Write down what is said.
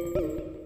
you.